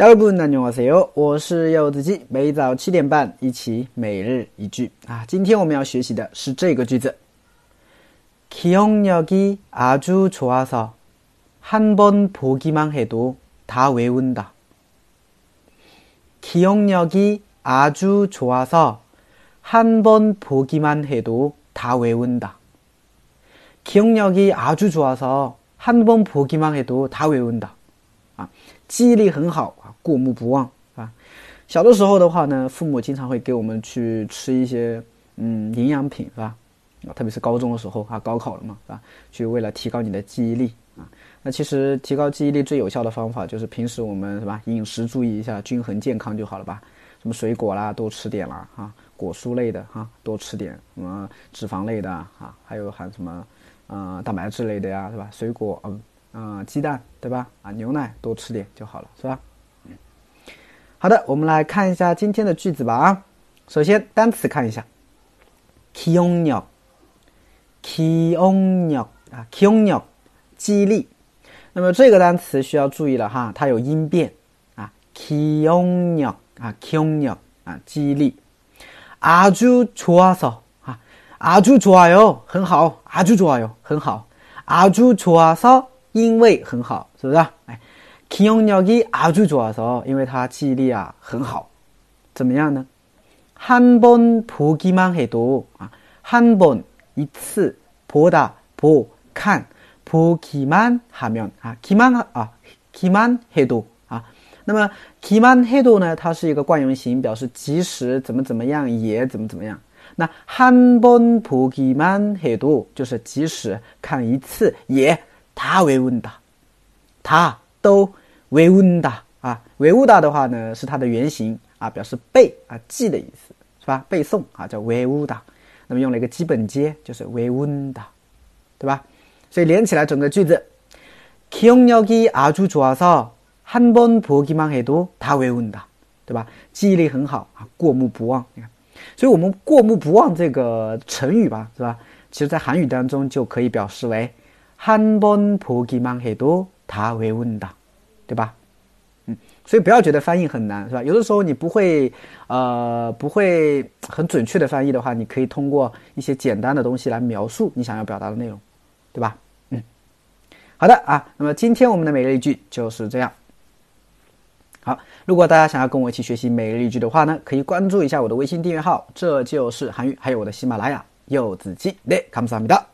여러분 안녕하세요. 我是柚子鸡，每早七点半一起每日一句啊。今天我们要学习的是这个句子。기억력이아주좋아서한번보기만해도다외운다 기억력이아주좋아서한번보기만해도다외운다 기억력이아주좋아서한번보기만해도다외운다 啊，记忆力很好啊，过目不忘啊。小的时候的话呢，父母经常会给我们去吃一些嗯营养品，是吧？啊，特别是高中的时候啊，高考了嘛，是吧？去为了提高你的记忆力啊。那其实提高记忆力最有效的方法就是平时我们是吧，饮食注意一下，均衡健康就好了吧？什么水果啦，多吃点啦，哈，果蔬类的哈，多吃点，什么脂肪类的啊，还有含什么呃蛋白质类的呀，是吧？水果嗯。啊，鸡蛋对吧？啊，牛奶多吃点就好了，是吧？嗯，好的，我们来看一下今天的句子吧。啊，首先单词看一下，기억 력， 기억 력， 啊，기억 력， 记忆力。那么这个单词需要注意了哈，它有音变啊，기억 력， 啊，기억 력， 啊，记忆力。아주좋아 서， 啊，아주좋아 요， 很好，아주좋아 요， 很好，아주좋아 서。 因为很好，是不是？哎，기억력이아주좋아 서， 因为他记忆力啊很好，怎么样呢？한번보기만해도啊，한 번一次，보다 보看，보기만하면啊，기만啊，기만해도啊，那么기만해도呢，它是一个惯用型，表示即使怎么怎么样也怎么怎么样。那한번보기만해도就是即使看一次也。 他외운 다， 他都외운 다， 啊，외우다的话呢是它的原型啊，表示背啊记的意思，是吧？背诵啊叫외우 다， 那么用了一个基本接就是외운 다， 对吧？所以连起来整个句子，기억력이아주좋아서한번보기만해도다외운 다， 对吧？记忆力很好啊，过目不忘。你看，所以我们过目不忘这个成语吧，是吧？其实在韩语当中就可以表示为。 한번보기만해도다외운 다， 对吧？嗯，所以不要觉得翻译很难，是吧？有的时候你不会，呃，不会很准确的翻译的话，你可以通过一些简单的东西来描述你想要表达的内容，对吧？嗯，好的啊，那么今天我们的每日一句就是这样。好，如果大家想要跟我一起学习每日一句的话呢，可以关注一下我的微信订阅号，这就是韩语，还有我的喜马拉雅柚子鸡，네감사합니다